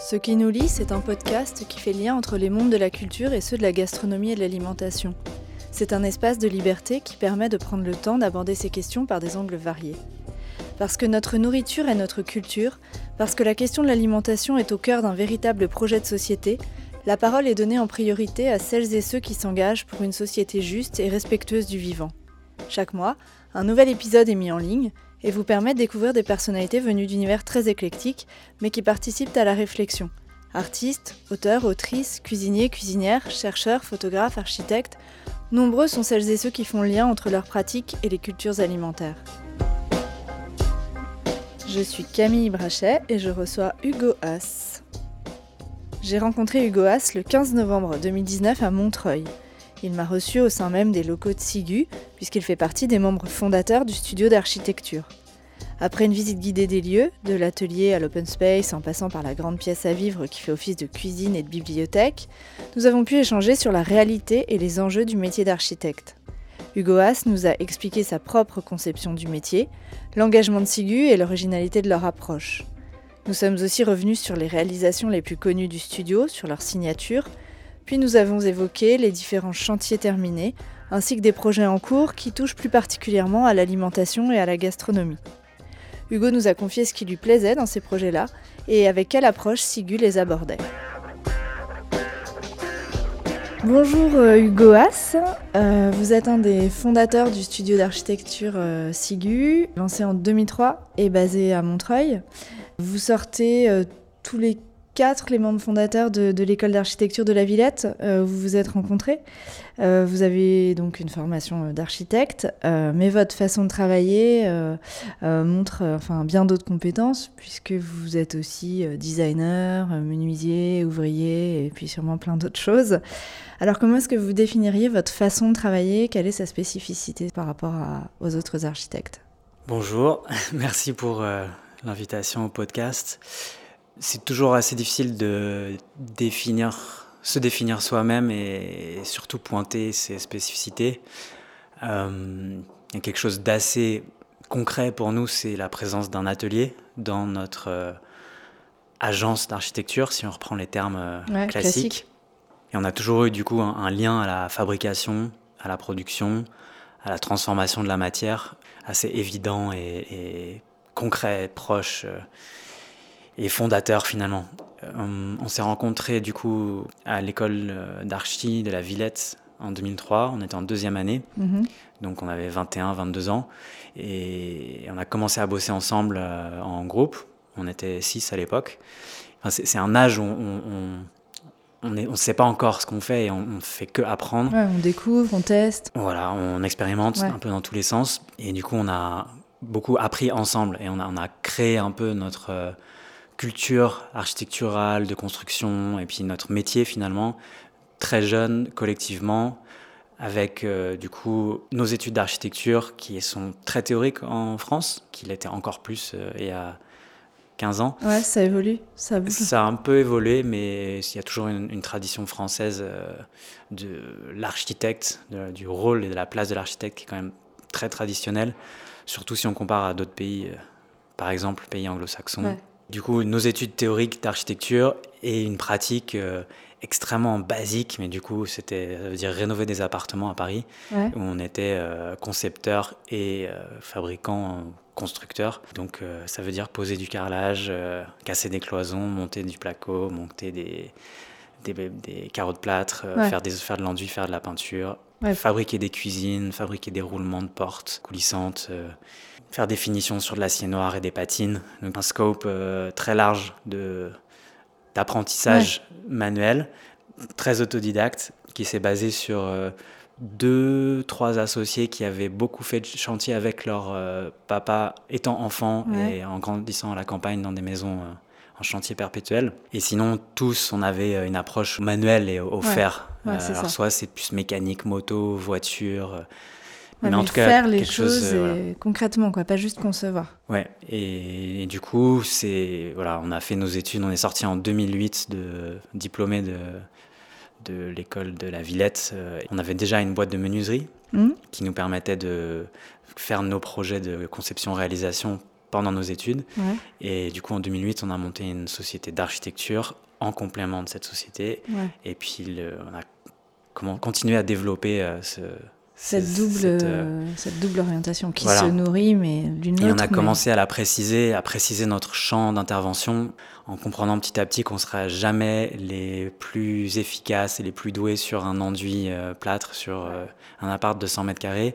Ce qui nous lie, c'est un podcast qui fait lien entre les mondes de la culture et ceux de la gastronomie et de l'alimentation. C'est un espace de liberté qui permet de prendre le temps d'aborder ces questions par des angles variés. Parce que notre nourriture est notre culture, parce que la question de l'alimentation est au cœur d'un véritable projet de société, la parole est donnée en priorité à celles et ceux qui s'engagent pour une société juste et respectueuse du vivant. Chaque mois, un nouvel épisode est mis en ligne et vous permet de découvrir des personnalités venues d'univers très éclectiques, mais qui participent à la réflexion. Artistes, auteurs, autrices, cuisiniers, cuisinières, chercheurs, photographes, architectes, nombreux sont celles et ceux qui font lien entre leurs pratiques et les cultures alimentaires. Je suis Camille Brachet et je reçois Hugo Haas. J'ai rencontré Hugo Haas le 15 novembre 2019 à Montreuil. Il m'a reçu au sein même des locaux de Sigu, puisqu'il fait partie des membres fondateurs du studio d'architecture. Après une visite guidée des lieux, de l'atelier à l'open space en passant par la grande pièce à vivre qui fait office de cuisine et de bibliothèque, nous avons pu échanger sur la réalité et les enjeux du métier d'architecte. Hugo Haas nous a expliqué sa propre conception du métier, l'engagement de Sigu et l'originalité de leur approche. Nous sommes aussi revenus sur les réalisations les plus connues du studio, sur leur signature, puis nous avons évoqué les différents chantiers terminés, ainsi que des projets en cours qui touchent plus particulièrement à l'alimentation et à la gastronomie. Hugo nous a confié ce qui lui plaisait dans ces projets-là et avec quelle approche Sigu les abordait. Bonjour euh, Hugo Haas, euh, vous êtes un des fondateurs du studio d'architecture euh, Sigu, lancé en 2003 et basé à Montreuil. Vous sortez tous les quatre les membres fondateurs de, l'école d'architecture de la Villette. Euh, vous vous êtes rencontrés. Euh, vous avez donc une formation euh, d'architecte, mais votre façon de travailler montre bien d'autres compétences, puisque vous êtes aussi designer, menuisier, ouvrier, et puis sûrement plein d'autres choses. Alors comment est-ce que vous définiriez votre façon de travailler? Quelle est sa spécificité par rapport aux autres architectes? Bonjour, merci pour l'invitation au podcast c'est toujours assez difficile de définir, se définir soi-même et surtout pointer ses spécificités. Euh, il y a quelque chose d'assez concret pour nous, c'est la présence d'un atelier dans notre euh, agence d'architecture, si on reprend les termes euh, classiques. Et on a toujours eu du coup un, lien à la fabrication, à la production, à la transformation de la matière, assez évident et, et concret, proche et fondateur finalement. Euh, on s'est rencontrés du coup à l'école euh, d'archi de la Villette en 2003, on était en deuxième année, mhm. donc on avait 21, 22 ans, et on a commencé à bosser ensemble euh, en groupe, on était 6 à l'époque. c'est un âge où on, on ne sait pas encore ce qu'on fait et on, ne fait que apprendre. on découvre, on teste. Voilà, on expérimente un peu dans tous les sens. Et du coup, on a beaucoup appris ensemble et on a, on a créé un peu notre, culture architecturale, de construction, et puis notre métier finalement, très jeune, collectivement, avec euh, du coup nos études d'architecture qui sont très théoriques en France, qu'il était encore plus euh, il y a 15 ans. Ouais, ça évolue, ça Ça a un peu évolué, mais il y a toujours une, tradition française euh, de l'architecte, du rôle et de la place de l'architecte qui est quand même très traditionnelle, surtout si on compare à d'autres pays, par exemple pays anglo-saxons. Du coup, nos études théoriques d'architecture et une pratique euh, extrêmement basique, mais du coup, c'était, ça veut dire rénover des appartements à Paris, où on était euh, concepteur et euh, fabricant, constructeur. Donc, ça veut dire poser du carrelage, casser des cloisons, monter du placo, monter des, des, carreaux de plâtre, faire, des, faire de l'enduit, faire de la peinture, fabriquer des cuisines, fabriquer des roulements de portes coulissantes faire des finitions sur de l'acier noir et des patines. Donc un scope euh, très large de, d'apprentissage manuel, très autodidacte, qui s'est basé sur euh, deux, trois associés qui avaient beaucoup fait de chantier avec leur euh, papa étant enfant et en grandissant à la campagne dans des maisons en chantier perpétuel. Et sinon, tous, on avait une approche manuelle et au, fer. alors soit c'est plus mécanique, moto, voiture mais, en tout cas, faire les choses euh, concrètement, quoi, pas juste concevoir. Ouais, et, du coup, c'est voilà, on a fait nos études, on est sorti en 2008 de diplômé de de l'école de la Villette. Euh, on avait déjà une boîte de menuiserie mmh. qui nous permettait de faire nos projets de conception-réalisation pendant nos études. Et du coup, en 2008, on a monté une société d'architecture en complément de cette société. Et puis, on a comment, continué à développer ce, cette double, euh, euh, cette, double orientation qui se nourrit, mais d'une autre. Et on a commencé à la préciser, à préciser notre champ d'intervention en comprenant petit à petit qu'on ne sera jamais les plus efficaces et les plus doués sur un enduit euh, plâtre, sur un appart de 100 mètres carrés.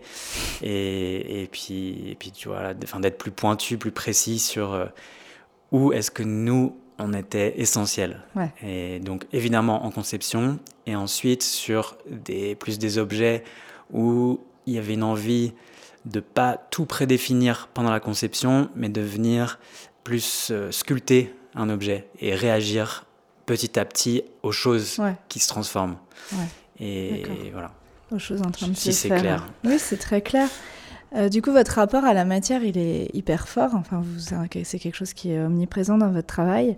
Et, et, puis, et puis, tu vois, d'être plus pointu, plus précis sur où est-ce que nous, on était essentiel. Et donc, évidemment, en conception, et ensuite sur des, plus des objets où il y avait une envie de pas tout prédéfinir pendant la conception, mais de venir plus euh, sculpter un objet et réagir petit à petit aux choses qui se transforment. Et, voilà. Aux choses en train de si se faire. clair. Oui, c'est très clair. Euh, du coup, votre rapport à la matière, il est hyper fort. Enfin, c'est quelque chose qui est omniprésent dans votre travail.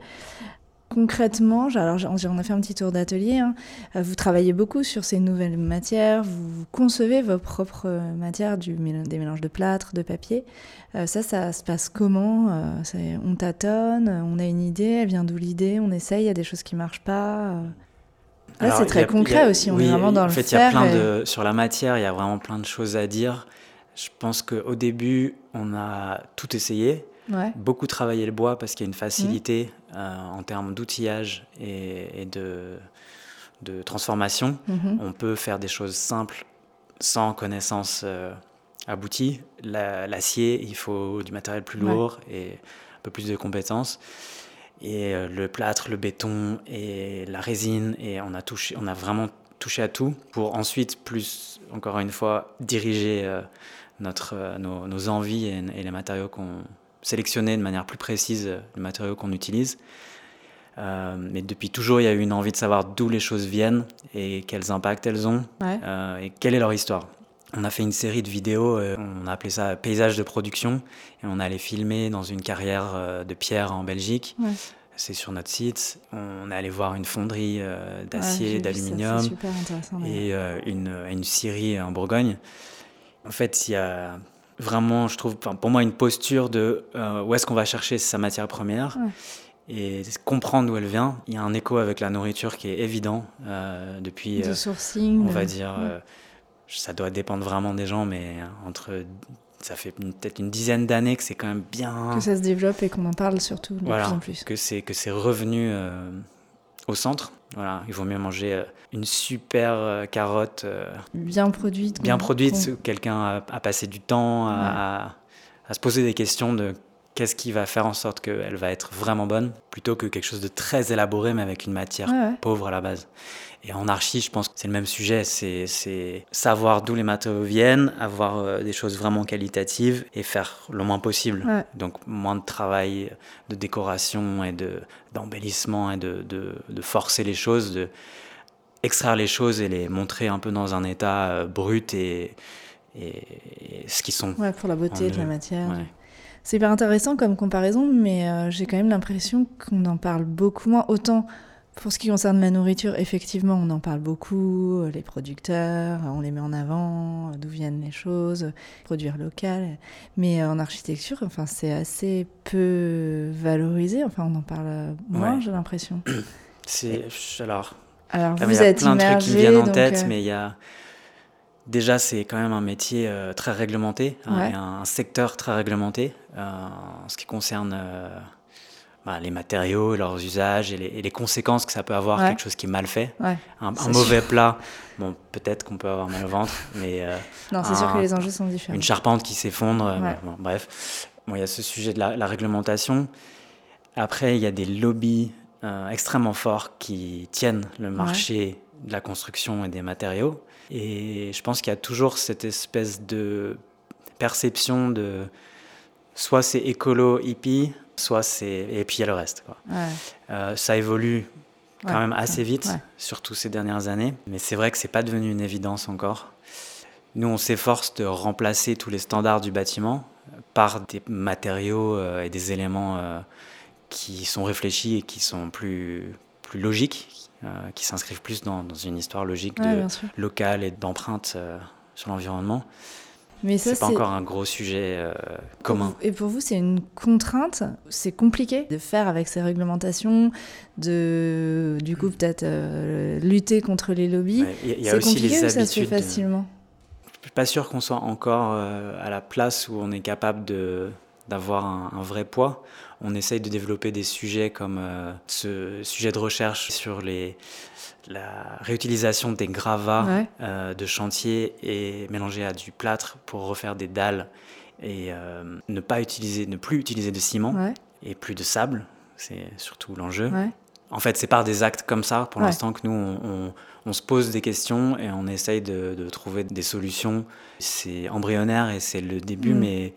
Concrètement, alors on a fait un petit tour d'atelier, hein. euh, vous travaillez beaucoup sur ces nouvelles matières, vous concevez vos propres matières, du, des mélanges de plâtre, de papier. Euh, ça, ça se passe comment euh, On tâtonne, on a une idée, elle vient d'où l'idée, on essaye, il y a des choses qui ne marchent pas. Là, c'est très concret aussi, on est vraiment dans en le fait, faire. Y a plein de, sur la matière, il y a vraiment plein de choses à dire. Je pense qu'au début, on a tout essayé. Beaucoup travailler le bois parce qu'il y a une facilité euh, en termes d'outillage et, de, de, transformation. Mhm. On peut faire des choses simples sans connaissance euh, aboutie. L'acier, il faut du matériel plus lourd et un peu plus de compétences. Et euh, le plâtre, le béton et la résine, et on a, touché, on a vraiment touché à tout pour ensuite, plus, encore une fois, diriger notre, nos, envies et les matériaux qu'on sélectionner de manière plus précise les matériaux qu'on utilise. Euh, mais depuis toujours, il y a eu une envie de savoir d'où les choses viennent et quels impacts elles ont euh, et quelle est leur histoire. On a fait une série de vidéos, euh, on a appelé ça paysage de production, et on allait filmer dans une carrière de pierre en Belgique. C'est sur notre site. On est allé voir une fonderie d'acier, d'aluminium et une, une scierie en Bourgogne. En fait, il y a vraiment, je trouve, pour moi, une posture de euh, où est-ce qu'on va chercher sa matière première et comprendre d'où elle vient. Il y a un écho avec la nourriture qui est évident euh, depuis. De euh, sourcing. On va dire, ça doit dépendre vraiment des gens, mais entre. Ça fait peut-être une dizaine d'années que c'est quand même bien. Que ça se développe et qu'on en parle surtout de plus en plus. Que c'est, que c'est revenu au centre. Voilà, il vaut mieux manger euh, une super euh, carotte. Euh, bien produite. Bien produite, quelqu'un a, passé du temps à, se poser des questions de qu'est-ce qui va faire en sorte qu'elle va être vraiment bonne, plutôt que quelque chose de très élaboré, mais avec une matière pauvre à la base. Et en archi, je pense que c'est le même sujet, c'est savoir d'où les matériaux viennent, avoir euh, des choses vraiment qualitatives et faire le moins possible. Donc moins de travail de décoration et d'embellissement et de, de, forcer les choses, de extraire les choses et les montrer un peu dans un état euh, brut et, et, ce qu'ils sont. Ouais, pour la beauté de la matière. C'est hyper intéressant comme comparaison, mais euh, j'ai quand même l'impression qu'on en parle beaucoup moins. Autant pour ce qui concerne la nourriture, effectivement, on en parle beaucoup, les producteurs, on les met en avant, d'où viennent les choses, produire local. Mais en architecture, enfin, c'est assez peu valorisé. Enfin, on en parle moins, j'ai l'impression. C'est alors. Alors vous il y a plein de trucs qui me viennent en tête, euh, mais il y a déjà c'est quand même un métier euh, très réglementé, hein, un secteur très réglementé euh, en ce qui concerne bah, les matériaux, leurs usages et les, conséquences que ça peut avoir, quelque chose qui est mal fait. Un, mauvais plat, bon, peut-être qu'on peut avoir mal au ventre, mais. Euh, non, c'est sûr que les enjeux sont différents. Une charpente qui s'effondre, euh, bref. Bon, il y a ce sujet de la, réglementation. Après, il y a des lobbies euh, extrêmement forts qui tiennent le marché de la construction et des matériaux. Et je pense qu'il y a toujours cette espèce de perception de soit c'est écolo, hippie, soit c'est. Et puis il y a le reste. Quoi. Euh, ça évolue quand même assez vite, surtout ces dernières années. Mais c'est vrai que c'est pas devenu une évidence encore. Nous, on s'efforce de remplacer tous les standards du bâtiment par des matériaux euh, et des éléments euh, qui sont réfléchis et qui sont plus, plus logiques, qui s'inscrivent plus dans, dans, une histoire logique de local et d'empreinte sur l'environnement. Mais ça, c'est pas encore un gros sujet euh, commun. Et pour vous, c'est une contrainte? C'est compliqué de faire avec ces réglementations, de du coup peut-être euh, lutter contre les lobbies? Il y, a aussi les habitudes. Ça se fait facilement? Je suis pas sûr qu'on soit encore euh, à la place où on est capable de d'avoir un, vrai poids. On essaye de développer des sujets comme ce sujet de recherche sur les la réutilisation des gravats euh, de chantier et mélangé à du plâtre pour refaire des dalles et euh, ne pas utiliser, ne plus utiliser de ciment et plus de sable, c'est surtout l'enjeu. En fait, c'est par des actes comme ça, pour l'instant, que nous, on, se pose des questions et on essaye de, trouver des solutions. C'est embryonnaire et c'est le début, mm. mais,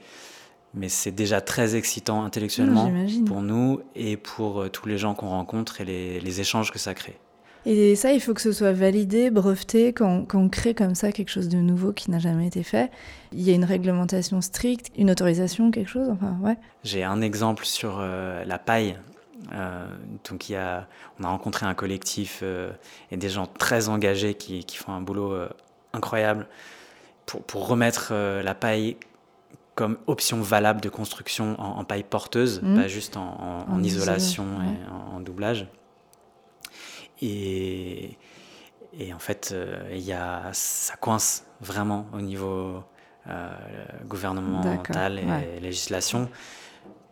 mais c'est déjà très excitant intellectuellement pour nous et pour euh, tous les gens qu'on rencontre et les échanges que ça crée. Et ça, il faut que ce soit validé, breveté, quand, on crée comme ça quelque chose de nouveau qui n'a jamais été fait. Il y a une réglementation stricte, une autorisation, quelque chose enfin, ouais. J'ai un exemple sur euh, la paille. Euh, donc il y a, on a rencontré un collectif et des gens très engagés qui, qui font un boulot incroyable pour, pour remettre la paille comme option valable de construction en, paille porteuse, mmh. pas juste en, en, isolation et en doublage. Et, et en fait, euh, y a, ça coince vraiment au niveau euh, gouvernemental et législation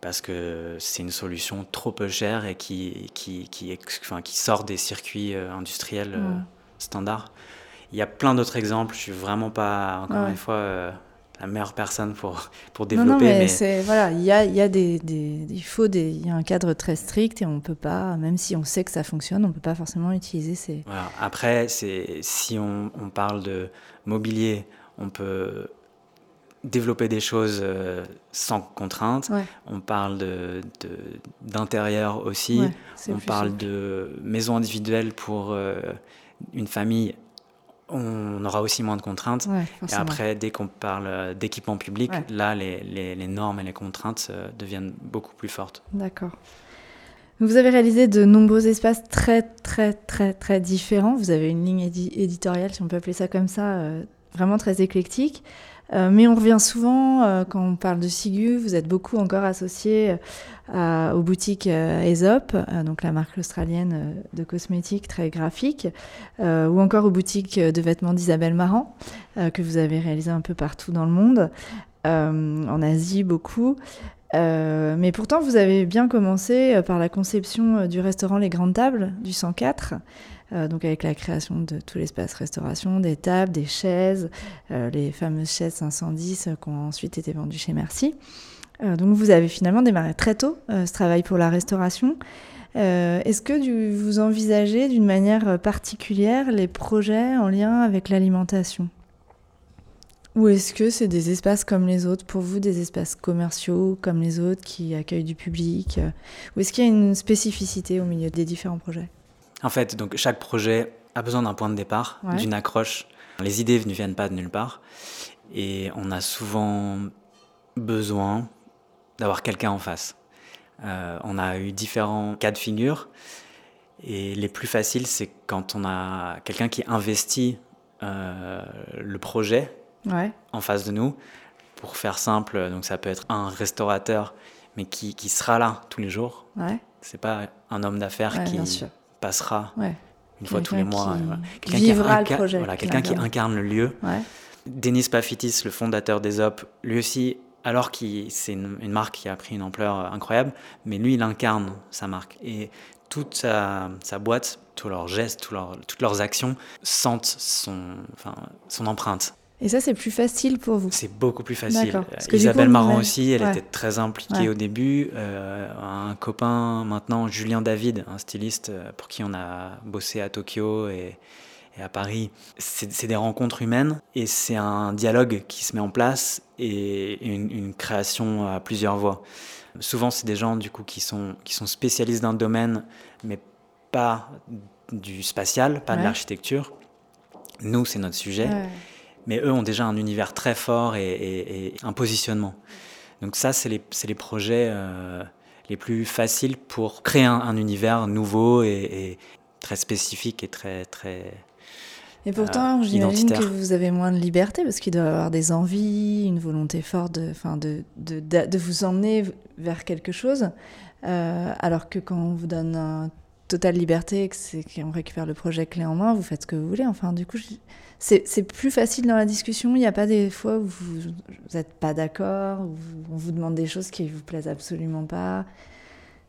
parce que c'est une solution trop peu chère et qui, qui, qui, enfin, qui sort des circuits euh, industriels standards. Il y a plein d'autres exemples, je suis vraiment pas, encore une fois, la meilleure personne pour, pour développer. Non, mais, c'est voilà, il y a, y a des, des, il faut des, il y a un cadre très strict et on peut pas, même si on sait que ça fonctionne, on peut pas forcément utiliser ces. Voilà. Après, c'est si on, on, parle de mobilier, on peut développer des choses euh, sans contrainte. On parle de, d'intérieur aussi. on parle de maison individuelle pour euh, une famille on aura aussi moins de contraintes. et après, dès qu'on parle euh, d'équipement public, là, les, les, normes et les contraintes euh, deviennent beaucoup plus fortes. D'accord. Vous avez réalisé de nombreux espaces très, très, très, très différents. Vous avez une ligne éditoriale, si on peut appeler ça comme ça, euh, vraiment très éclectique. Euh, mais on revient souvent, euh, quand on parle de Sigu, vous êtes beaucoup encore associé euh, aux boutiques Aesop, donc la marque australienne de cosmétiques très graphique, ou encore aux boutiques de vêtements d'Isabelle Marant, que vous avez réalisé un peu partout dans le monde, en Asie beaucoup. mais pourtant, vous avez bien commencé par la conception du restaurant Les Grandes Tables du 104. Euh, donc avec la création de tout l'espace restauration, des tables, des chaises, euh, les fameuses chaises 510 qui ont ensuite été vendues chez Merci. Euh, donc vous avez finalement démarré très tôt ce travail pour la restauration. Est-ce que vous envisagez d'une manière particulière les projets en lien avec l'alimentation? Ou est-ce que c'est des espaces comme les autres, pour vous, des espaces commerciaux comme les autres qui accueillent du public? Ou est-ce qu'il y a une spécificité au milieu des différents projets? En fait, donc chaque projet a besoin d'un point de départ, d'une accroche. Les idées ne viennent pas de nulle part. Et on a souvent besoin d'avoir quelqu'un en face. Euh, on a eu différents cas de figure. Et les plus faciles, c'est quand on a quelqu'un qui investit euh, le projet en face de nous. Pour faire simple, donc ça peut être un restaurateur, mais qui, qui sera là tous les jours. Ouais. C'est pas un homme d'affaires qui, passera une fois tous les mois. Quelqu'un qui, le projet. Voilà, quelqu'un qui incarne le lieu. Denis Pafitis, le fondateur des OP, lui aussi, alors que c'est une, marque qui a pris une ampleur euh, incroyable, mais lui, il incarne sa marque. Et toute sa, boîte, tous leurs gestes, toutes leurs actions sentent son, enfin, son empreinte. Et ça, c'est plus facile pour vous C'est beaucoup plus facile. Isabelle Marant aussi, elle était très impliquée au début. Euh, un copain maintenant, Julien David, un styliste euh, pour qui on a bossé à Tokyo et, à Paris. C'est des rencontres humaines et c'est un dialogue qui se met en place et une, création à plusieurs voix. Souvent, c'est des gens du coup qui sont, qui sont spécialistes d'un domaine, mais pas du spatial, pas de l'architecture. Nous, c'est notre sujet mais eux ont déjà un univers très fort et, un positionnement. Donc ça, c'est les, les, projets euh, les plus faciles pour créer un, univers nouveau et, très spécifique et très, très Et pourtant, j'imagine que vous avez moins de liberté parce qu'il doit avoir des envies, une volonté forte de, de, de, de, vous emmener vers quelque chose. alors que quand on vous donne une totale liberté, qu'on récupère le projet clé en main, vous faites ce que vous voulez. Enfin, du coup, c'est plus facile dans la discussion. Il n'y a pas des fois où vous n'êtes pas d'accord, où on vous demande des choses qui ne vous plaisent absolument pas.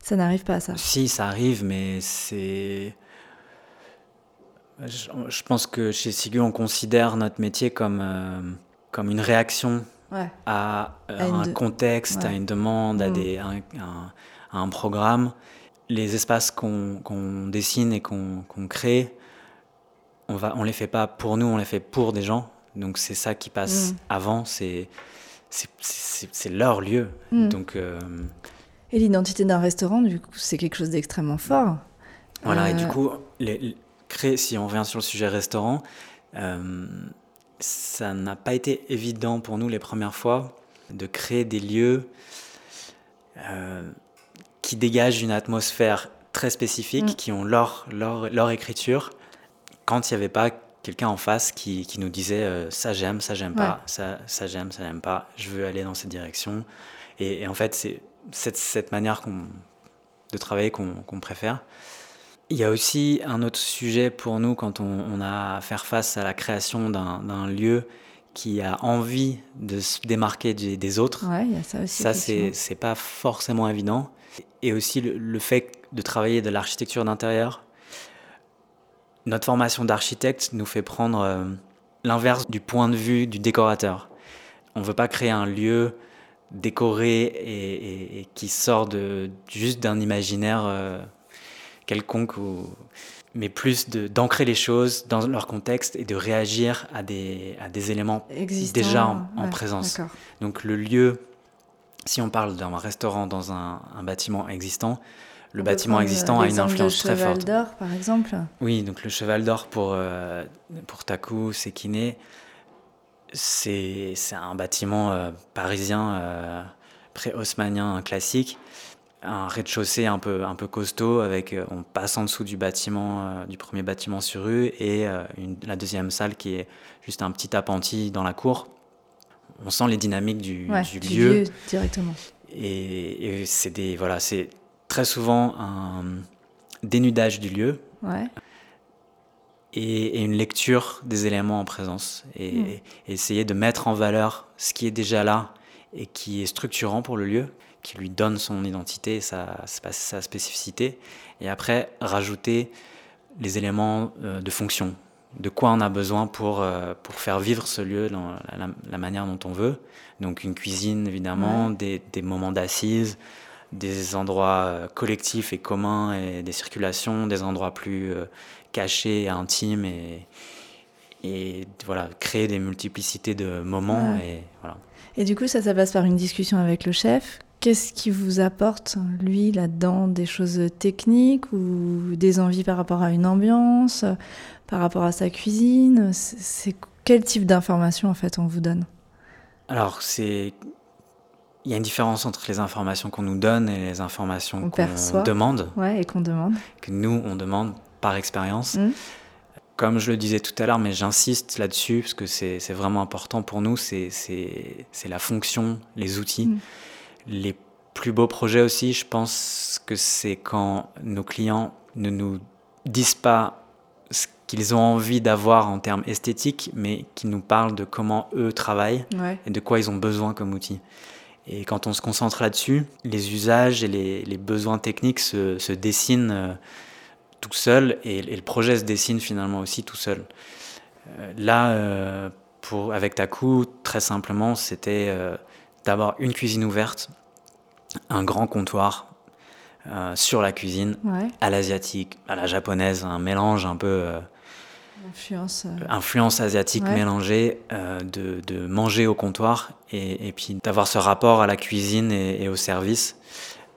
Ça n'arrive pas à ça. Si, ça arrive, mais c'est. Je, pense que chez Sigu, on considère notre métier comme, euh, comme une réaction à, un contexte, à une demande, à, mm. des, un, programme. Les espaces qu'on dessine et qu'on crée, on va, on les fait pas pour nous, on les fait pour des gens. Donc c'est ça qui passe mm. avant, c'est c'est leur lieu. Mm. Donc euh, et l'identité d'un restaurant, du coup, c'est quelque chose d'extrêmement fort. Voilà, et du euh, coup, les, créer, si on revient sur le sujet restaurant, euh, ça n'a pas été évident pour nous les premières fois de créer des lieux qui dégagent une atmosphère très spécifique, mm. qui ont leur, leur, leur écriture, quand il n'y avait pas quelqu'un en face qui, qui nous disait euh, ça j'aime, ça j'aime pas, ça, ça j'aime, ça j'aime pas, je veux aller dans cette direction. Et, en fait, c'est cette, cette manière de travailler qu'on préfère. Il y a aussi un autre sujet pour nous quand on, a à faire face à la création d'un lieu qui a envie de se démarquer des, autres. Ouais, y a ça aussi. Ça, c'est pas forcément évident. Et aussi le, le fait de travailler de l'architecture d'intérieur notre formation d'architecte nous fait prendre euh, l'inverse du point de vue du décorateur. On ne veut pas créer un lieu décoré et, qui sort de, juste d'un imaginaire euh, quelconque, mais plus d'ancrer les choses dans leur contexte et de réagir à des, à des éléments déjà en, présence. Donc le lieu, si on parle d'un restaurant dans un bâtiment existant, le bâtiment existant a une influence très forte. Le Cheval d'Or, par exemple Oui, donc le Cheval d'Or pour, euh, pour Taku, Sekine, c'est un bâtiment euh, parisien euh, pré-haussmanien classique, un rez-de-chaussée un peu, un peu costaud, avec, on passe en dessous du bâtiment, du premier bâtiment sur rue, et la deuxième salle qui est juste un petit appentis dans la cour. On sent les dynamiques du, du, lieu. directement. Et, et c'est des voilà, c'est très souvent un dénudage du lieu. Et, une lecture des éléments en présence. Et, hmm. essayer de mettre en valeur ce qui est déjà là et qui est structurant pour le lieu, qui lui donne son identité et sa, sa spécificité, et après rajouter les éléments euh, de fonction, de quoi on a besoin pour, euh, pour faire vivre ce lieu dans la, manière dont on veut. Donc une cuisine évidemment, des, des moments d'assises, des endroits euh, collectifs et communs et des circulations, des endroits plus euh, cachés et intimes et, et voilà, créer des multiplicités de moments. Et, voilà. et du coup, ça, ça passe par une discussion avec le chef. Qu'est-ce qui vous apporte, lui, là-dedans? Des choses techniques ou des envies par rapport à une ambiance, par rapport à sa cuisine? C'est quel type d'informations, en fait, on vous donne? Alors, c'est il y a une différence entre les informations qu'on nous donne et les informations qu'on demande. Ouais, et qu'on demande. Que nous, on demande par expérience. Mm. Comme je le disais tout à l'heure, mais j'insiste là-dessus, parce que c'est vraiment important pour nous, c'est la fonction, les outils. Mm. Les plus beaux projets aussi, je pense que c'est quand nos clients ne nous disent pas ce qu'ils ont envie d'avoir en termes esthétiques, mais qui nous parlent de comment eux travaillent et de quoi ils ont besoin comme outil. Et quand on se concentre là-dessus, les usages et les, besoins techniques se, dessinent euh, tout seuls et, le projet se dessine finalement aussi tout seul. Euh, là, euh, pour, avec Taku, très simplement, c'était d'avoir une cuisine ouverte, un grand comptoir sur la cuisine, à l'asiatique, à la japonaise, un mélange un peu Influence, euh, Influence asiatique mélangée, euh, de, de, manger au comptoir et, et puis d'avoir ce rapport à la cuisine et, au service.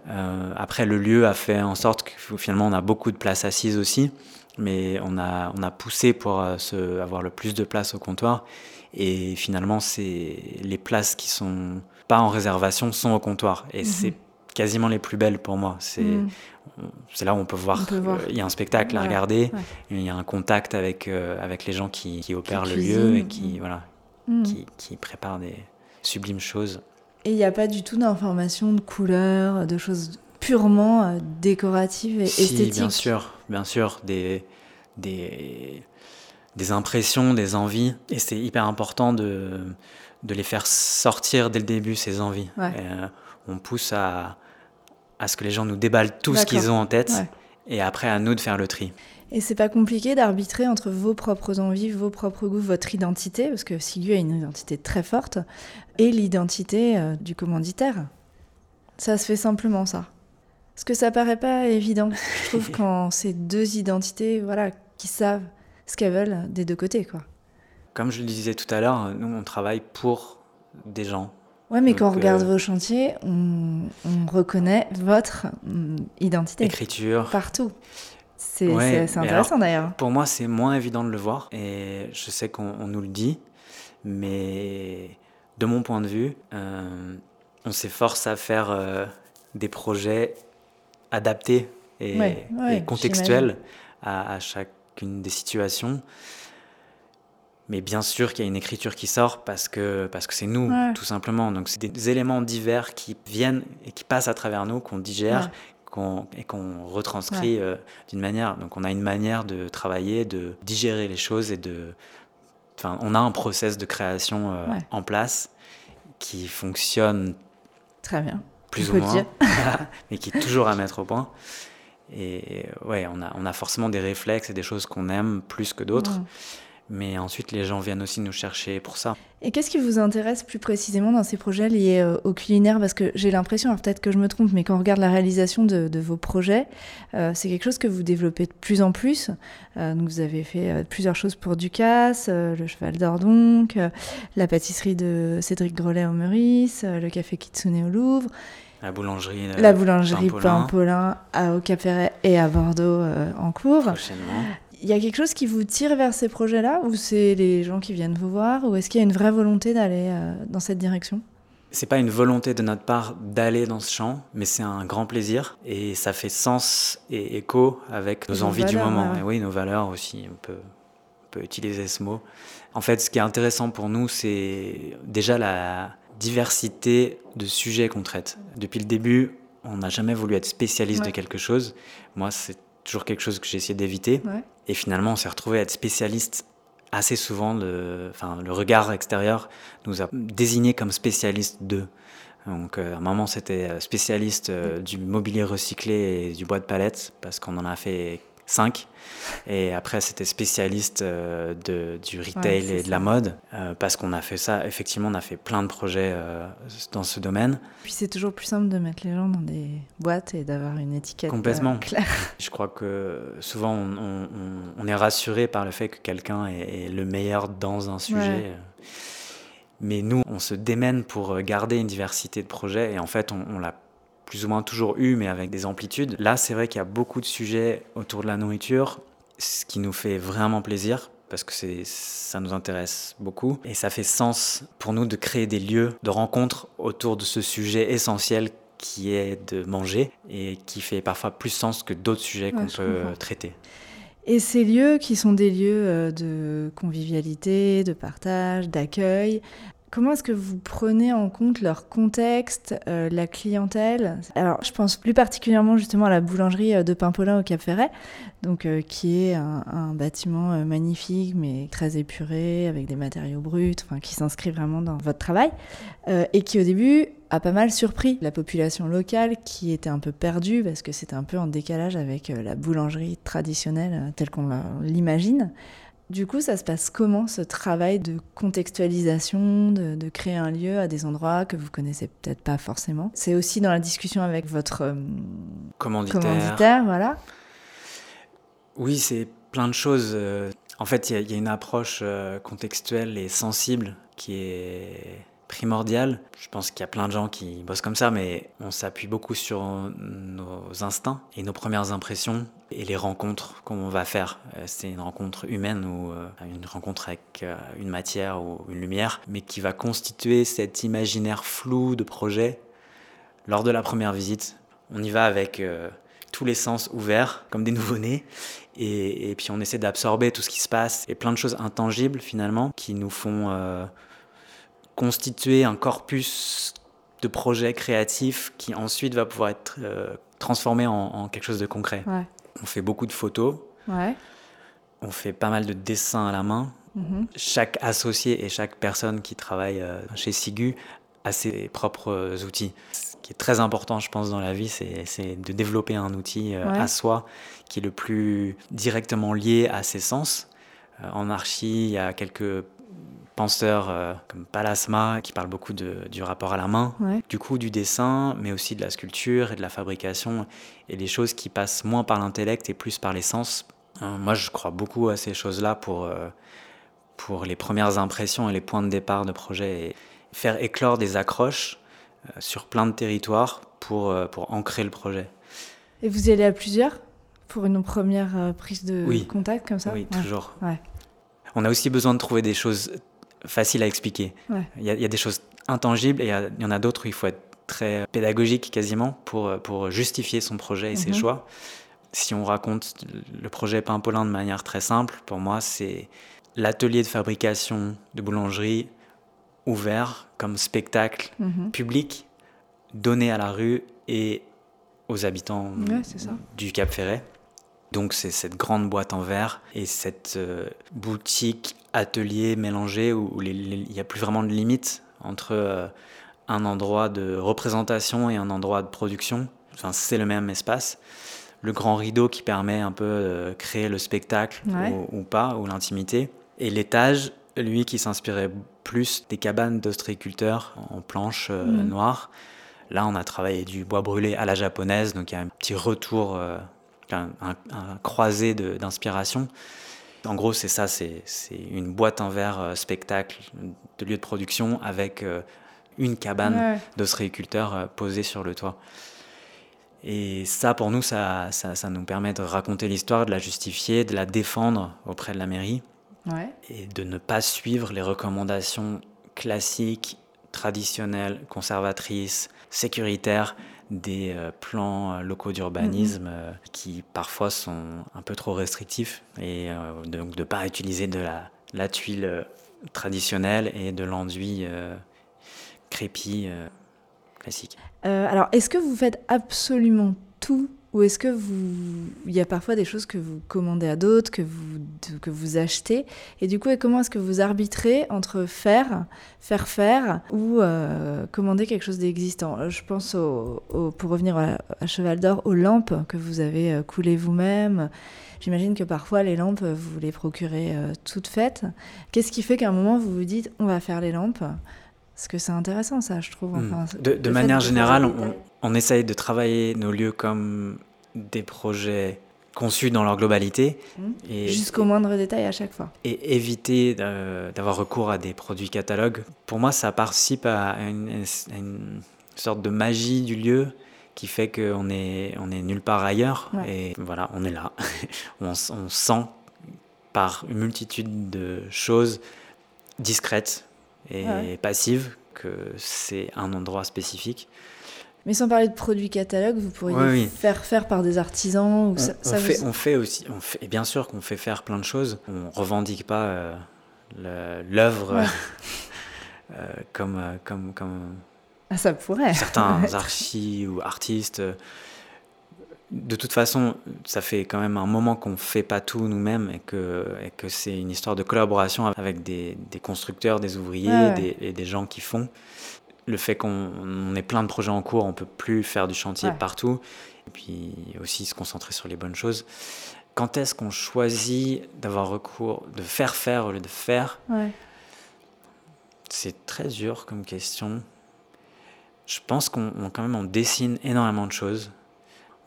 Euh, après, le lieu a fait en sorte que finalement on a beaucoup de places assises aussi, mais on a, on a poussé pour se, avoir le plus de place au comptoir. Et finalement, c'est les places qui sont pas en réservation sont au comptoir. Et mhm. c'est quasiment les plus belles pour moi. C'est Mm. C'est là où on peut voir, il y a un spectacle à regarder, ouais. il y a un contact avec, euh, avec les gens qui, qui opèrent le lieu et qui, mm. voilà, Mm. qui, qui préparent des sublimes choses. Et il n'y a pas du tout d'informations, de couleurs, de choses purement euh, décoratives et Si, esthétiques. bien sûr, bien sûr, des, des, des impressions, des envies. Et c'est hyper important de, de les faire sortir dès le début, ces envies. Ouais. Euh, on pousse à, à ce que les gens nous déballent tout ce qu'ils ont en tête. Ouais. Et après, à nous de faire le tri. Et c'est pas compliqué d'arbitrer entre vos propres envies, vos propres goûts, votre identité, parce que Sigu a une identité très forte, et l'identité euh, du commanditaire. Ça se fait simplement, ça. Parce que ça paraît pas évident, je trouve, quand c'est deux identités voilà, qui savent ce qu'elles veulent des deux côtés. quoi. Comme je le disais tout à l'heure, nous, on travaille pour des gens. Ouais, mais Donc, quand on regarde euh, vos chantiers, on, on reconnaît votre hum, identité Écriture. partout. C'est Ouais, intéressant d'ailleurs. Pour moi, c'est moins évident de le voir. Et je sais qu'on on nous le dit. Mais de mon point de vue, euh, on s'efforce à faire euh, des projets adaptés et, Ouais, ouais, et contextuels à, à chacune des situations. Mais bien sûr qu'il y a une écriture qui sort parce que parce que c'est nous, Ouais. tout simplement. Donc c'est des éléments divers qui viennent et qui passent à travers nous, qu'on digère Ouais. qu'on- et qu'on retranscrit euh, d'une manière. Donc on a une manière de travailler, de digérer les choses et de... Enfin, on a un process de création euh, en place qui fonctionne Très bien. plus On ou moins, mais qui est toujours à mettre au point. Et ouais, on a, on a forcément des réflexes et des choses qu'on aime plus que d'autres. Mais ensuite, les gens viennent aussi nous chercher pour ça. Et qu'est-ce qui vous intéresse plus précisément dans ces projets liés euh, au culinaire? Parce que j'ai l'impression, alors peut-être que je me trompe, mais quand on regarde la réalisation de, de vos projets, euh, c'est quelque chose que vous développez de plus en plus. Euh, donc vous avez fait plusieurs choses pour Ducasse, le Cheval d'Or donc, euh, la pâtisserie de Cédric Grolet au Meurice, le café Kitsune au Louvre, La boulangerie. la boulangerie Pain-Paulin. À- au Cap-Ferret et à Bordeaux euh, en cours. Prochainement. Il y a quelque chose qui vous tire vers ces projets-là ou c'est les gens qui viennent vous voir ou est-ce qu'il y a une vraie volonté d'aller euh, dans cette direction? C'est pas une volonté de notre part d'aller dans ce champ, mais c'est un grand plaisir et ça fait sens et écho avec nos envies du moment. ouais. Et oui, nos valeurs aussi, on peut, on peut utiliser ce mot. En fait, ce qui est intéressant pour nous, c'est déjà la diversité de sujets qu'on traite. Depuis le début, on n'a jamais voulu être spécialiste de quelque chose. Moi, c'est toujours quelque chose que j'ai essayé d'éviter. Ouais. Et finalement, on s'est retrouvé à être spécialiste assez souvent. De, enfin, le regard extérieur nous a désignés comme spécialistes d'eux. Donc, euh, à un moment, c'était euh, spécialiste euh, du mobilier recyclé et du bois de palette, parce qu'on en a fait cinq. Et après, c'était spécialiste euh, de, du retail et de la mode, euh, parce qu'on a fait ça. Effectivement, on a fait plein de projets euh, dans ce domaine. Puis c'est toujours plus simple de mettre les gens dans des boîtes et d'avoir une étiquette Complètement. claire. Je crois que souvent on, on- on- on est rassuré par le fait que quelqu'un est, est le meilleur dans un sujet. Ouais. Mais nous, on se démène pour garder une diversité de projets et en fait, on, on l'a plus ou moins toujours eu, mais avec des amplitudes. Là, c'est vrai qu'il y a beaucoup de sujets autour de la nourriture, ce qui nous fait vraiment plaisir parce que c'est, ça nous intéresse beaucoup. Et ça fait sens pour nous de créer des lieux de rencontre autour de ce sujet essentiel qui est de manger et qui fait parfois plus sens que d'autres sujets Ouais, qu'on peut comprends. traiter. Et ces lieux qui sont des lieux euh, de convivialité, de partage, d'accueil, comment est-ce que vous prenez en compte leur contexte, euh, la clientèle? Alors, je pense plus particulièrement justement à la boulangerie euh, de Paimpolin au Cap Ferret, donc euh, qui est un, bâtiment magnifique mais très épuré avec des matériaux bruts, enfin qui s'inscrit vraiment dans votre travail et qui au début a pas mal surpris la population locale qui était un peu perdue parce que c'était un peu en décalage avec la boulangerie traditionnelle telle qu'on l'imagine. Du coup, ça se passe comment ce travail de contextualisation, de, de créer un lieu à des endroits que vous connaissez peut-être pas forcément? C'est aussi dans la discussion avec votre euh, Commanditaire. commanditaire, voilà. Oui, c'est plein de choses. euh, En fait, il y a- il y, a une approche euh, contextuelle et sensible qui est primordiale. Je pense qu'il y a plein de gens qui bossent comme ça, mais on s'appuie beaucoup sur nos instincts et nos premières impressions et les rencontres qu'on va faire. Euh, C'est une rencontre humaine ou euh, une rencontre avec euh, une matière ou une lumière, mais qui va constituer cet imaginaire flou de projet lors de la première visite. On y va avec tous les sens ouverts, comme des nouveau-nés. Et, puis on essaie d'absorber tout ce qui se passe et plein de choses intangibles finalement qui nous font constituer un corpus de projets créatifs qui ensuite va pouvoir être euh, transformé en, quelque chose de concret. On fait beaucoup de photos. On fait pas mal de dessins à la main. Mm-hmm. Chaque associé et chaque personne qui travaille euh, chez Sigu a ses propres outils qui est très important, je pense, dans la vie, c'est de développer un outil euh, à soi qui est le plus directement lié à ses sens. Euh, en archi, il y a quelques penseurs euh, comme Palasma qui parlent beaucoup de, du rapport à la main, du coup du dessin, mais aussi de la sculpture et de la fabrication, et des choses qui passent moins par l'intellect et plus par les sens. moi, je crois beaucoup à ces choses-là pour, pour les premières impressions et les points de départ de projet, et faire éclore des accroches euh, sur plein de territoires pour, euh, pour ancrer le projet. Et vous y allez à plusieurs pour une première euh, prise de contact comme ça? Oui, toujours. On a aussi besoin de trouver des choses faciles à expliquer. Il, y a, des choses intangibles et il y, en a d'autres où il faut être très pédagogique quasiment pour, pour justifier son projet et ses mhm. choix. Si on raconte le projet Pain-Paulin de manière très simple, pour moi, c'est l'atelier de fabrication de boulangerie ouvert comme spectacle mhm. public donné à la rue et aux habitants du Cap Ferret. Donc c'est cette grande boîte en verre et cette euh, boutique atelier mélangé où il n'y a plus vraiment de limite entre euh, un endroit de représentation et un endroit de production. Enfin, c'est le même espace. Le grand rideau qui permet un peu de créer le spectacle ou, ou, pas, ou l'intimité. Et l'étage lui qui s'inspirait plus des cabanes d'ostréiculteurs en planches euh, mhm. noires. Là, on a travaillé du bois brûlé à la japonaise, donc il y a un petit retour, euh, un, croisé d'inspiration. En gros, c'est ça, c'est une boîte en verre euh, spectacle de lieu de production avec une cabane d'ostréiculteurs posée sur le toit. Et ça, pour nous, ça, ça, ça nous permet de raconter l'histoire, de la justifier, de la défendre auprès de la mairie et de ne pas suivre les recommandations classiques, traditionnelles, conservatrices, sécuritaires des euh, plans euh, locaux d'urbanisme mm-hmm. euh, qui parfois sont un peu trop restrictifs et donc de ne pas utiliser de la, la, tuile traditionnelle et de l'enduit crépi classique. alors, est-ce que vous faites absolument tout ou est-ce que vous, il y a parfois des choses que vous commandez à d'autres, que vous, que vous achetez, et du coup, comment est-ce que vous arbitrez entre faire, faire faire ou euh, commander quelque chose d'existant Je pense, au, pour revenir à, Cheval d'Or, aux lampes que vous avez euh, coulées vous-même. J'imagine que parfois les lampes, vous les procurez euh, toutes faites. Qu'est-ce qui fait qu'à un moment vous vous dites, on va faire les lampes? Parce que c'est intéressant, ça, je trouve. Hmm. de, manière générale, on, on, essaye de travailler nos lieux comme des projets conçus dans leur globalité. Hmm. Jusqu'au moindre détail à chaque fois. Et éviter d'avoir recours à des produits catalogues. Pour moi, ça participe à une, sorte de magie du lieu qui fait qu'on est, on est nulle part ailleurs. Et voilà, on est là. on, on sent par une multitude de choses discrètes et passive, que c'est un endroit spécifique. Mais sans parler de produits catalogues, vous pourriez faire faire par des artisans ou on, ça, fait, on, fait, aussi, on fait, et bien sûr qu'on fait faire plein de choses. On revendique pas euh, l'œuvre euh, comme, euh, comme, comme ah, ça pourrait. certains archis ou artistes de toute façon, ça fait quand même un moment qu'on ne fait pas tout nous-mêmes et que, et que c'est une histoire de collaboration avec des, constructeurs, des ouvriers et des gens qui font. Le fait qu'on ait plein de projets en cours, on peut plus faire du chantier partout. Et puis aussi se concentrer sur les bonnes choses. Quand est-ce qu'on choisit d'avoir recours, de faire faire au lieu de faire? C'est très dur comme question. Je pense qu'on quand même on dessine énormément de choses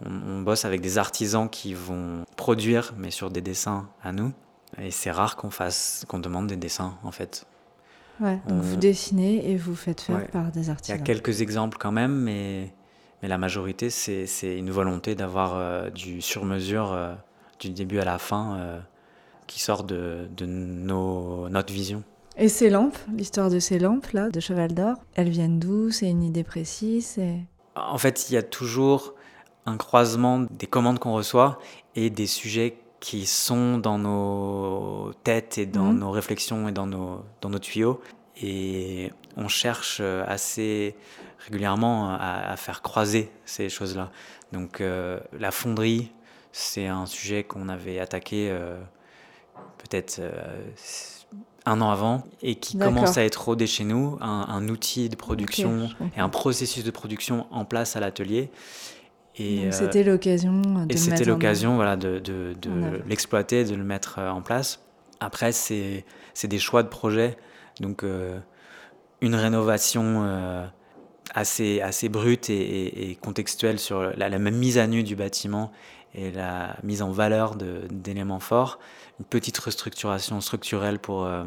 on, bosse avec des artisans qui vont produire, mais sur des dessins à nous. Et c'est rare qu'on fasse, qu'on demande des dessins, en fait. Ouais, donc vous dessinez et vous faites faire par des artisans. Il y a quelques exemples quand même, mais, mais la majorité, c'est une volonté d'avoir euh, du sur-mesure euh, du début à la fin euh, qui sort de, de nos, notre vision. Et ces lampes, l'histoire de ces lampes-là, de Cheval d'Or, elles viennent d'où? C'est une idée précise En fait, il y a toujours un croisement des commandes qu'on reçoit et des sujets qui sont dans nos têtes et dans mhm. nos réflexions et dans nos, dans nos tuyaux. Et on cherche assez régulièrement à, faire croiser ces choses-là. Donc euh, la fonderie, c'est un sujet qu'on avait attaqué euh, peut-être euh, un an avant et qui commence à être rodé chez nous, un, outil de production et un processus de production en place à l'atelier. Et c'était l'occasion de et c'était l'occasion voilà de, de, de l'exploiter, de le mettre en place. Après c'est des choix de projet, donc une rénovation assez, assez brute et, contextuelle sur la, même mise à nu du bâtiment et la mise en valeur d'éléments forts. Une petite restructuration structurelle pour, euh,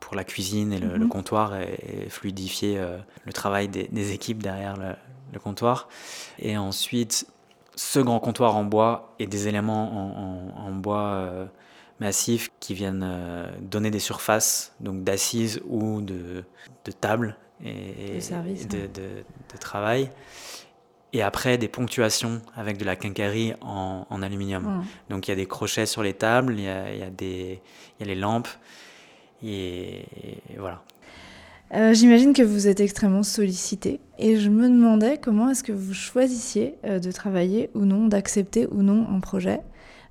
pour la cuisine et le, mhm. comptoir et, fluidifier euh, le travail des, équipes derrière le, comptoir. Et ensuite, ce grand comptoir en bois et des éléments en, bois euh, massif qui viennent donner des surfaces donc d'assises ou de, de tables et, de, travail. Et après, des ponctuations avec de la quincaillerie en, aluminium. Donc il y a des crochets sur les tables, il y a, y a, y a les lampes. Et, voilà. Euh, j'imagine que vous êtes extrêmement sollicité et je me demandais comment est-ce que vous choisissiez euh, de travailler ou non, d'accepter ou non un projet.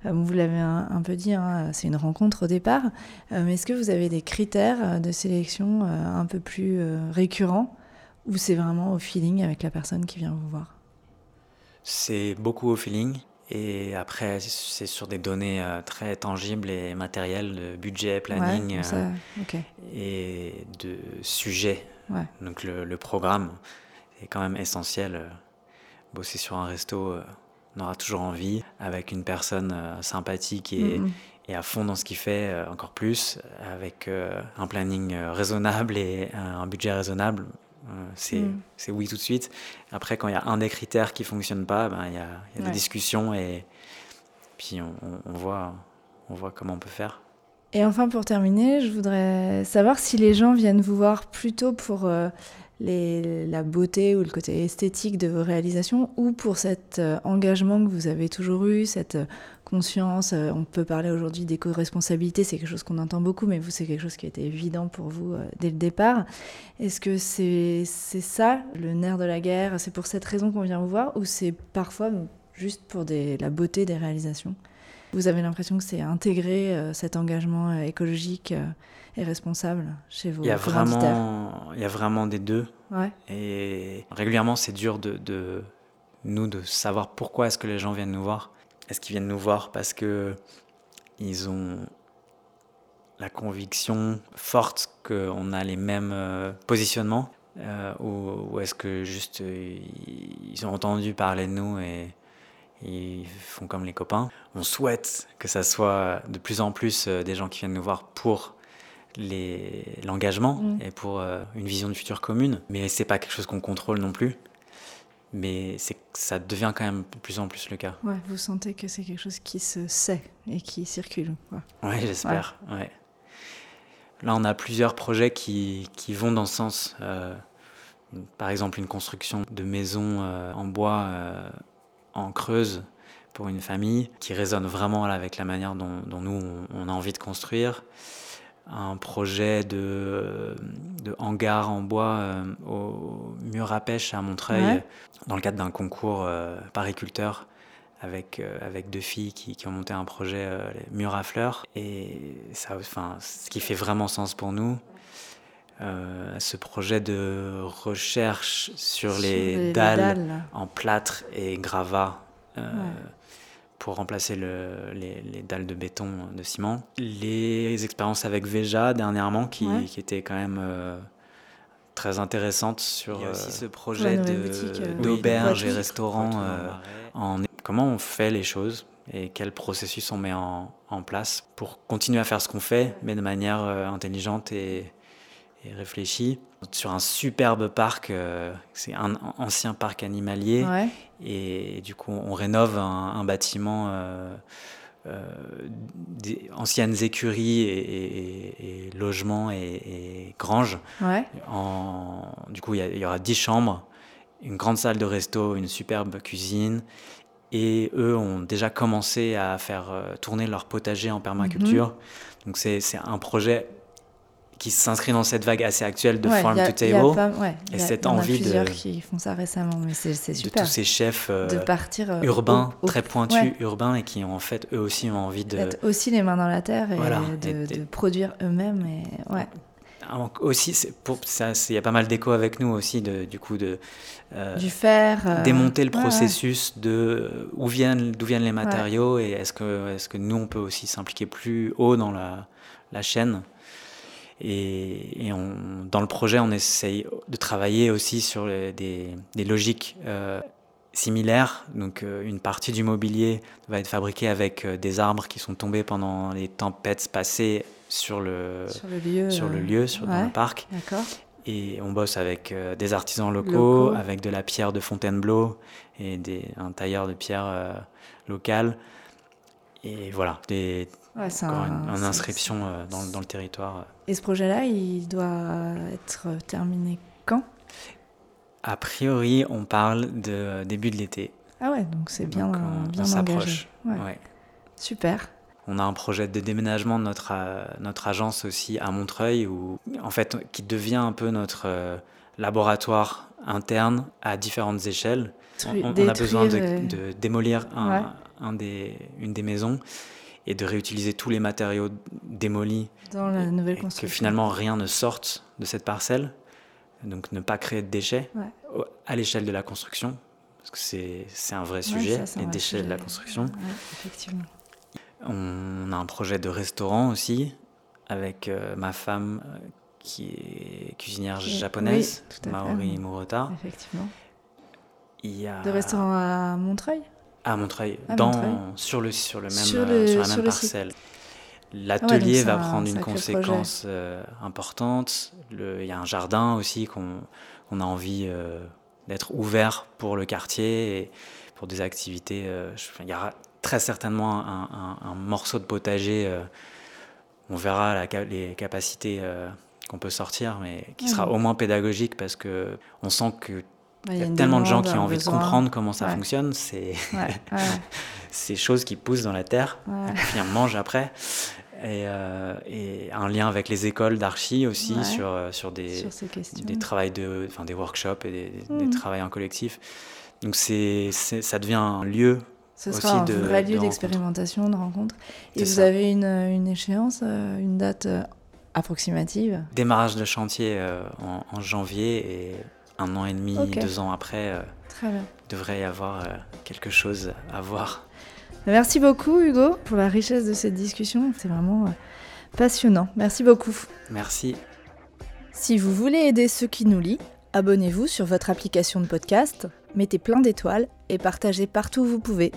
Euh, vous l'avez un, peu dit, hein, c'est une rencontre au départ, mais est-ce que vous avez des critères de sélection un peu plus récurrents ou c'est vraiment au feeling avec la personne qui vient vous voir? C'est beaucoup au feeling. Et après, c'est sur des données très tangibles et matérielles de budget, planning et de sujet. Donc le, programme est quand même essentiel. Bosser sur un resto, on aura toujours envie, avec une personne euh, sympathique et, et, à fond dans ce qu'il fait, euh, encore plus, avec euh, un planning raisonnable et un budget raisonnable. C'est mm. oui tout de suite. Après, quand il y a un des critères qui ne fonctionne pas, ben, il y a, y a des discussions et puis on, on, voit, on voit comment on peut faire. Et enfin, pour terminer, je voudrais savoir si les gens viennent vous voir plutôt pour la beauté ou le côté esthétique de vos réalisations ou pour cet euh, engagement que vous avez toujours eu, cette euh, conscience. Euh, on peut parler aujourd'hui d'éco-responsabilité, c'est quelque chose qu'on entend beaucoup, mais vous, c'est quelque chose qui a été évident pour vous dès le départ. Est-ce que c'est ça, le nerf de la guerre? C'est pour cette raison qu'on vient vous voir ou c'est parfois juste pour la beauté des réalisations? Vous avez l'impression que c'est intégrer cet engagement écologique et responsable chez vous Il y a, vraiment, il y a vraiment des deux. Et régulièrement, c'est dur de, de, nous de savoir pourquoi est-ce que les gens viennent nous voir. Est-ce qu'ils viennent nous voir parce que ils ont la conviction forte qu'on a les mêmes euh, positionnements euh, ou, est-ce que juste euh, ils ont entendu parler de nous et ils font comme les copains? On souhaite que ça soit de plus en plus des gens qui viennent nous voir pour l'engagement mm. et pour une vision du futur commune. Mais c'est pas quelque chose qu'on contrôle non plus. Mais ça devient quand même de plus en plus le cas. Ouais, vous sentez que c'est quelque chose qui se sait et qui circule. Ouais, ouais j'espère. Ouais. Là, on a plusieurs projets qui, qui vont dans ce sens. Euh, par exemple, une construction de maisons euh, en bois en creuse pour une famille qui résonne vraiment avec la manière dont, dont nous, on, a envie de construire un projet de, de hangar en bois euh, au mur à pêche à Montreuil, dans le cadre d'un concours euh, pariculteur avec, euh, avec deux filles qui, qui, ont monté un projet les murs à fleurs. Et ça, enfin, ce qui fait vraiment sens pour nous, ce projet de recherche sur, les, dalles, en plâtre et gravat pour remplacer le, les, dalles de béton de ciment. Les expériences avec Veja dernièrement qui, qui étaient quand même euh, très intéressantes sur aussi euh, ce projet euh, d'auberge et restaurant en comment on fait les choses et quel processus on met en, en place pour continuer à faire ce qu'on fait mais de manière intelligente et, et réfléchie sur un superbe parc. Euh, c'est un ancien parc animalier. Et, du coup, on rénove un, bâtiment. Euh, euh, des anciennes écuries et, logements et, granges. En, du coup, il y, aura 10 chambres une grande salle de resto, une superbe cuisine. Et eux ont déjà commencé à faire tourner leur potager en permaculture. Mhm. Donc c'est un projet qui s'inscrit dans cette vague assez actuelle de Ouais, farm a- to table. pas- ouais, Et y a- cette y en a envie de- plusieurs qui font ça récemment, mais c'est c'est de super. tous ces chefs euh, de partir euh, urbains, au- au- très pointus, ouais, urbains, et qui ont en fait eux aussi ont envie de... d'être aussi les mains dans la terre et Voilà, de, et- de et- produire eux-mêmes. Et... Ouais. Ah, Aussi, pour ça, il y a pas mal d'écho avec nous aussi, de, du coup, de euh, du fer. démonter le processus de où viennent, d'où viennent les matériaux et est-ce que, est-ce que nous, on peut aussi s'impliquer plus haut dans la, la chaîne? Et, et on, dans le projet, on essaye de travailler aussi sur les- des, des logiques euh, similaires. Donc, euh, une partie du mobilier va être fabriquée avec euh, des arbres qui sont tombés pendant les tempêtes passées sur le, Sur le lieu. sur le lieu, sur, dans le parc. Et on bosse avec des artisans locaux, Locaux. avec de la pierre de Fontainebleau et des, un tailleur de pierre local. Et voilà, des, Ouais, un- une, inscription dans, dans le territoire. Et ce projet-là, il doit être terminé quand? A priori, on parle de début de l'été. Ah ouais, donc c'est bien, Donc, on, bien on s'approche. Ouais. Ouais. Super. On a un projet de déménagement de notre, euh, notre agence aussi à Montreuil, où, en fait, qui devient un peu notre euh, laboratoire interne à différentes échelles. On, on- on a besoin de, démolir un, Ouais. un des, une des maisons et de réutiliser tous les matériaux démolis Dans la nouvelle et que construction. finalement rien ne sorte de cette parcelle. Donc ne pas créer de déchets Ouais. à l'échelle de la construction, parce que c'est c'est un vrai Ouais, sujet, ça, c'est un les vrai déchets de la construction. Ouais, effectivement. On a un projet de restaurant aussi, avec euh, ma femme euh, qui est cuisinière Oui, japonaise. Maori Murota. Effectivement. Il y a De restaurant à Montreuil? À Montreuil, À dans, Montreuil. Sur, le, sur, le même, Sur euh, le- sur la même parcelle. Ouais, L'atelier va un prendre une conséquence euh, importante. Il y a un jardin aussi qu'on on a envie euh, d'être ouvert pour le quartier et pour des activités. euh, je- il y aura très certainement un, un- un morceau de potager. on verra la les capacités qu'on peut sortir, mais qui sera au moins pédagogique parce que on sent que Bah, il y a tellement de gens qui ont envie de comprendre comment ça Ouais. fonctionne. C'est Ouais, ces choses qui poussent dans la terre, ouais. puis on mange après. Et, euh, et un lien avec les écoles d'archi aussi Ouais. sur, euh, sur des, Sur des travails de, enfin des workshops et des, des Mhm. travails en collectif. Donc c'est, ça devient un lieu. Ce aussi sera un de- vrai de lieu d'expérimentation, de rencontre. Et vous ça. avez une, une échéance, euh, une date approximative? Démarrage de chantier en, en janvier et un an et demi, deux ans après, euh, Très bien. devrait y avoir euh, quelque chose à voir. Merci beaucoup Hugo pour la richesse de cette discussion. C'est vraiment euh, passionnant. Merci beaucoup. Merci. Si vous voulez aider ceux qui nous lisent, abonnez-vous sur votre application de podcast, mettez plein d'étoiles et partagez partout où vous pouvez.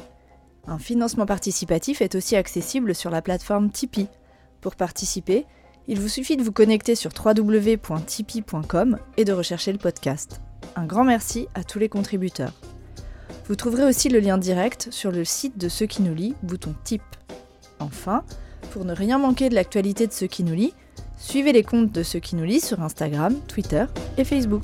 Un financement participatif est aussi accessible sur la plateforme Tipeee. Pour participer, il vous suffit de vous connecter sur www.tipeee.com et de rechercher le podcast. Un grand merci à tous les contributeurs. Vous trouverez aussi le lien direct sur le site de Ceux qui nous lit, bouton Tip. Enfin, pour ne rien manquer de l'actualité de Ceux qui nous lit, Suivez les comptes de ceux qui nous lisent sur Instagram, Twitter et Facebook.